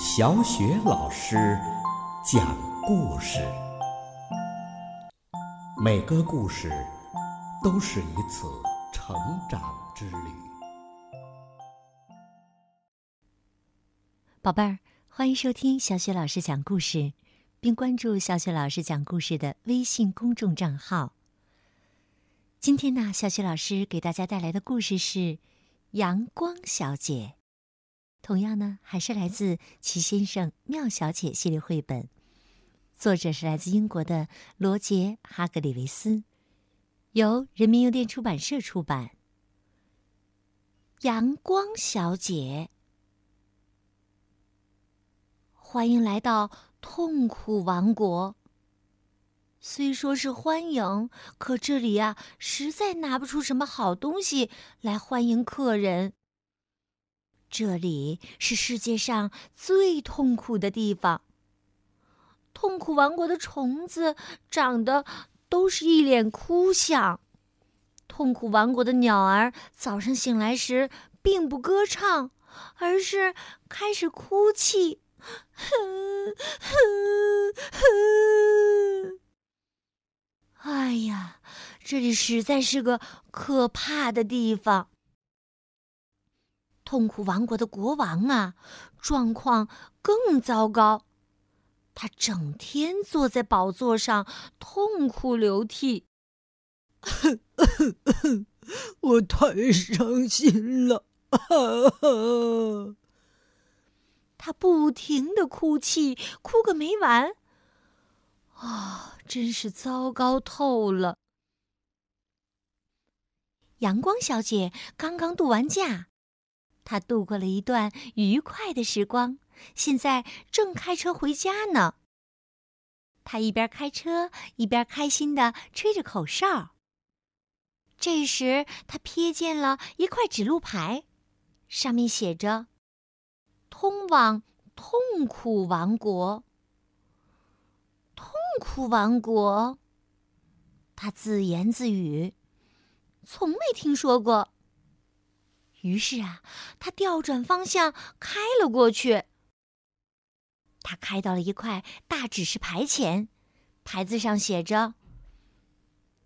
小雪老师讲故事，每个故事都是一次成长之旅。宝贝儿，欢迎收听小雪老师讲故事，并关注小雪老师讲故事的微信公众账号。今天呢，小雪老师给大家带来的故事是《阳光小姐》。同样呢，还是来自《齐先生、妙小姐》系列绘本，作者是来自英国的罗杰·哈格里维斯，由人民邮电出版社出版。阳光小姐，欢迎来到痛苦王国。虽说是欢迎，可这里呀，实在拿不出什么好东西来欢迎客人。这里是世界上最痛苦的地方。痛苦王国的虫子长得都是一脸哭相。痛苦王国的鸟儿早上醒来时，并不歌唱，而是开始哭泣。哼哼哼！哎呀，这里实在是个可怕的地方。痛苦王国的国王啊，状况更糟糕。他整天坐在宝座上，痛哭流涕。我太伤心了！他不停的哭泣，哭个没完。啊，真是糟糕透了！阳光小姐刚刚度完假。他度过了一段愉快的时光，现在正开车回家呢。他一边开车，一边开心地吹着口哨。这时，他瞥见了一块指路牌，上面写着：“通往痛苦王国。”痛苦王国，他自言自语：“从没听说过。”于是啊，他调转方向开了过去。他开到了一块大指示牌前，牌子上写着：“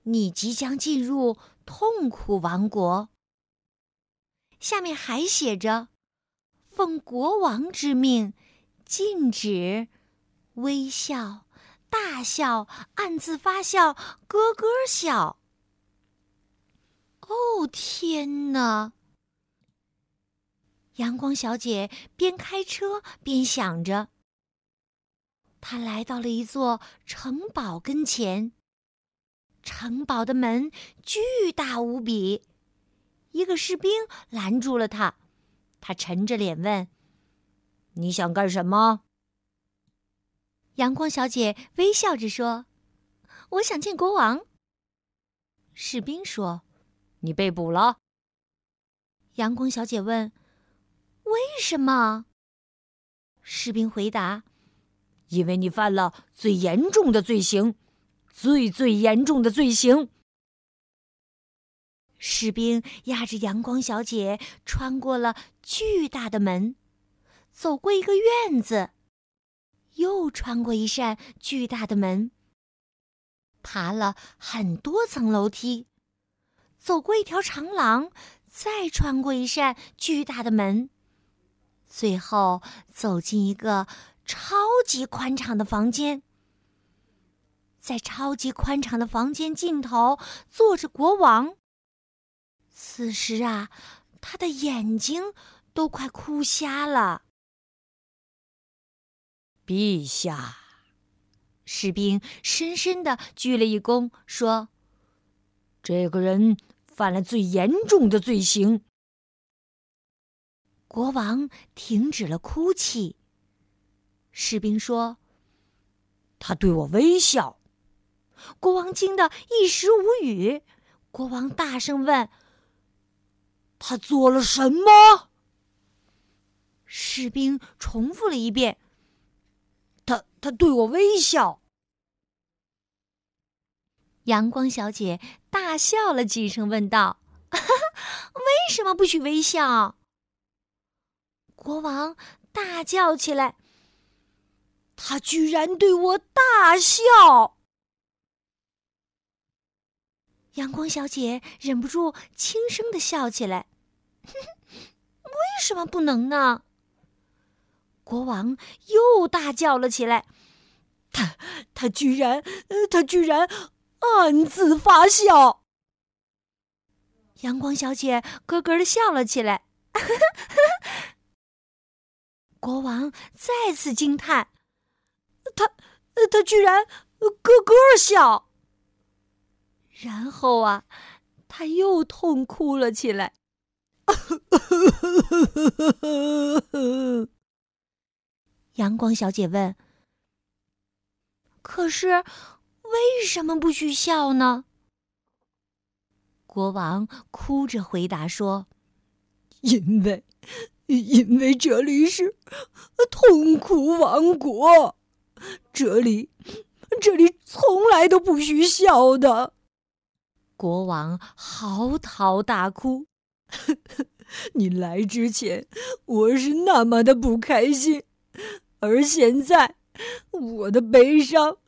你即将进入痛苦王国。”下面还写着：“奉国王之命，禁止微笑、大笑、暗自发笑、咯咯笑。”哦，天哪！阳光小姐边开车边想着。她来到了一座城堡跟前。城堡的门巨大无比，一个士兵拦住了她。他沉着脸问：“你想干什么？”阳光小姐微笑着说：“我想见国王。”士兵说：“你被捕了。”阳光小姐问。为什么？士兵回答：“因为你犯了最严重的罪行，最最严重的罪行。”士兵押着阳光小姐穿过了巨大的门，走过一个院子，又穿过一扇巨大的门，爬了很多层楼梯，走过一条长廊，再穿过一扇巨大的门。最后走进一个超级宽敞的房间，在超级宽敞的房间尽头坐着国王。此时啊，他的眼睛都快哭瞎了。陛下，士兵深深的鞠了一躬，说：“这个人犯了最严重的罪行。”国王停止了哭泣。士兵说：“他对我微笑。”国王惊得一时无语。国王大声问：“他做了什么？”士兵重复了一遍：“他他对我微笑。”阳光小姐大笑了几声，问道：“ 为什么不许微笑？”国王大叫起来：“他居然对我大笑！”阳光小姐忍不住轻声的笑起来：“ 为什么不能呢？”国王又大叫了起来：“他他居然他居然暗自发笑！”阳光小姐咯咯的笑了起来。国王再次惊叹：“他他居然咯咯笑！”然后啊，他又痛哭了起来。阳光小姐问：“可是为什么不许笑呢？”国王哭着回答说：“因为，因为这里是痛苦王国，这里，这里从来都不许笑的。”国王嚎啕大哭：“ 你来之前，我是那么的不开心，而现在，我的悲伤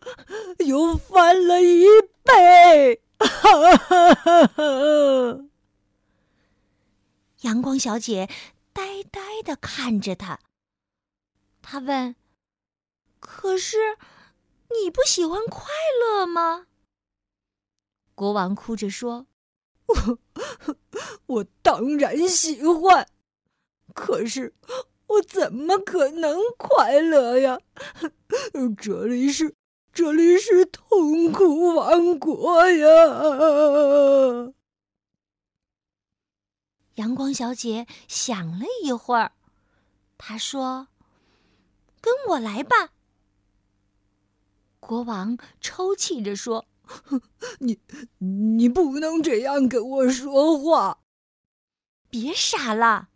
又翻了一倍。”哈哈哈哈阳光小姐呆呆的看着他。他问：“可是，你不喜欢快乐吗？”国王哭着说：“我，我当然喜欢，可是我怎么可能快乐呀？这里是……”这里是痛苦王国呀！阳光小姐想了一会儿，她说：“跟我来吧。”国王抽泣着说：“ 你，你不能这样跟我说话！别傻了。”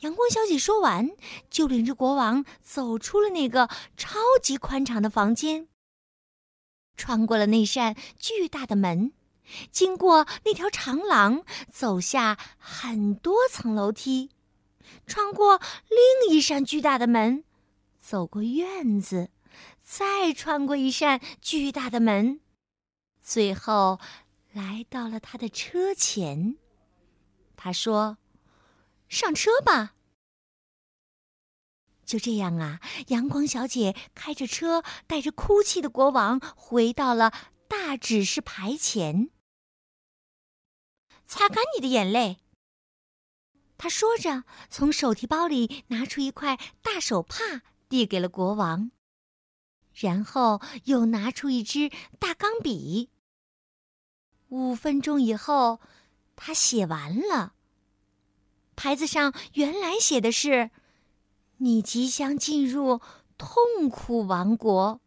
阳光小姐说完，就领着国王走出了那个超级宽敞的房间，穿过了那扇巨大的门，经过那条长廊，走下很多层楼梯，穿过另一扇巨大的门，走过院子，再穿过一扇巨大的门，最后来到了他的车前。他说。上车吧。就这样啊，阳光小姐开着车，带着哭泣的国王回到了大指示牌前。擦干你的眼泪。他说着，从手提包里拿出一块大手帕，递给了国王，然后又拿出一支大钢笔。五分钟以后，他写完了。牌子上原来写的是：“你即将进入痛苦王国，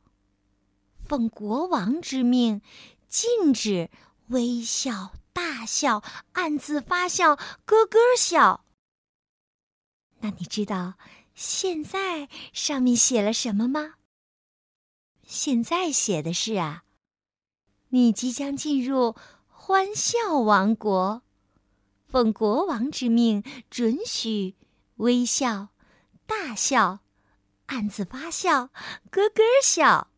奉国王之命，禁止微笑、大笑、暗自发笑、咯咯笑。”那你知道现在上面写了什么吗？现在写的是啊，你即将进入欢笑王国。奉国王之命，准许微笑、大笑、暗自发笑、咯咯笑。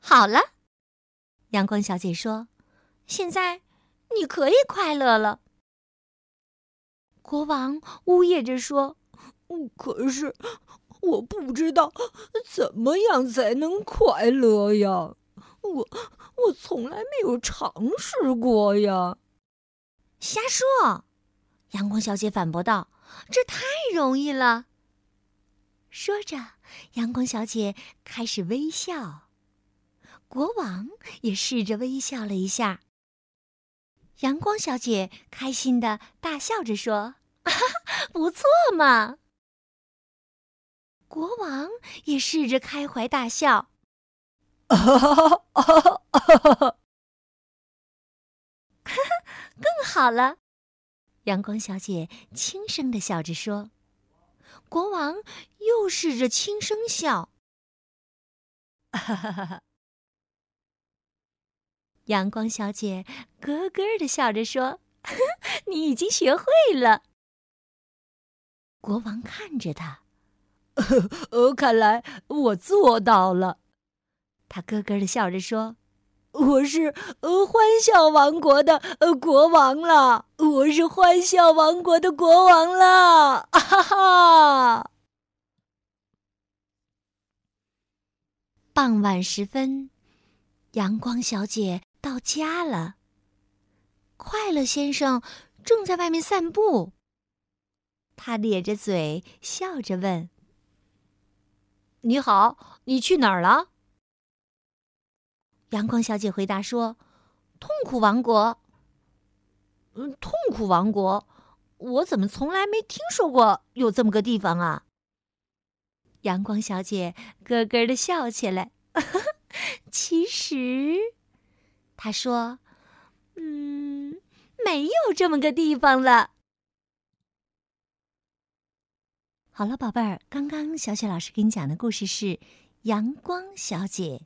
好了，阳光小姐说：“现在你可以快乐了。”国王呜咽着说：“可是我不知道怎么样才能快乐呀！我我从来没有尝试过呀。”瞎说！阳光小姐反驳道：“这太容易了。”说着，阳光小姐开始微笑，国王也试着微笑了一下。阳光小姐开心的大笑着说：“ 不错嘛！”国王也试着开怀大笑。哈 哈更好了，阳光小姐轻声的笑着说。国王又试着轻声笑。哈哈哈哈阳光小姐咯咯的笑着说：“ 你已经学会了。”国王看着他，呃，看来我做到了。他咯咯的笑着说：“我是呃欢笑王国的呃国王了，我是欢笑王国的国王了！”哈哈。傍晚时分，阳光小姐到家了。快乐先生正在外面散步。他咧着嘴笑着问：“你好，你去哪儿了？”阳光小姐回答说：“痛苦王国。”“嗯，痛苦王国，我怎么从来没听说过有这么个地方啊？”阳光小姐咯咯的笑起来。其实，她说：“嗯，没有这么个地方了。”好了，宝贝儿，刚刚小雪老师给你讲的故事是《阳光小姐》。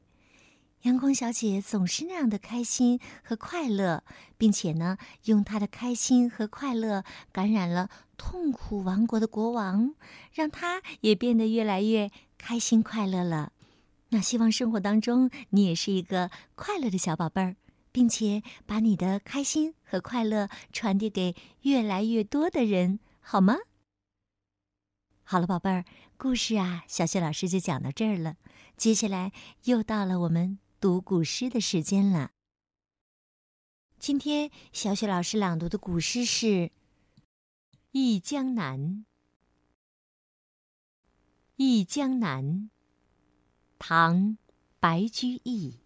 阳光小姐总是那样的开心和快乐，并且呢，用她的开心和快乐感染了痛苦王国的国王，让他也变得越来越开心快乐了。那希望生活当中你也是一个快乐的小宝贝儿，并且把你的开心和快乐传递给越来越多的人，好吗？好了，宝贝儿，故事啊，小雪老师就讲到这儿了。接下来又到了我们。读古诗的时间了。今天小雪老师朗读的古诗是《忆江南》。《忆江南》，唐·白居易。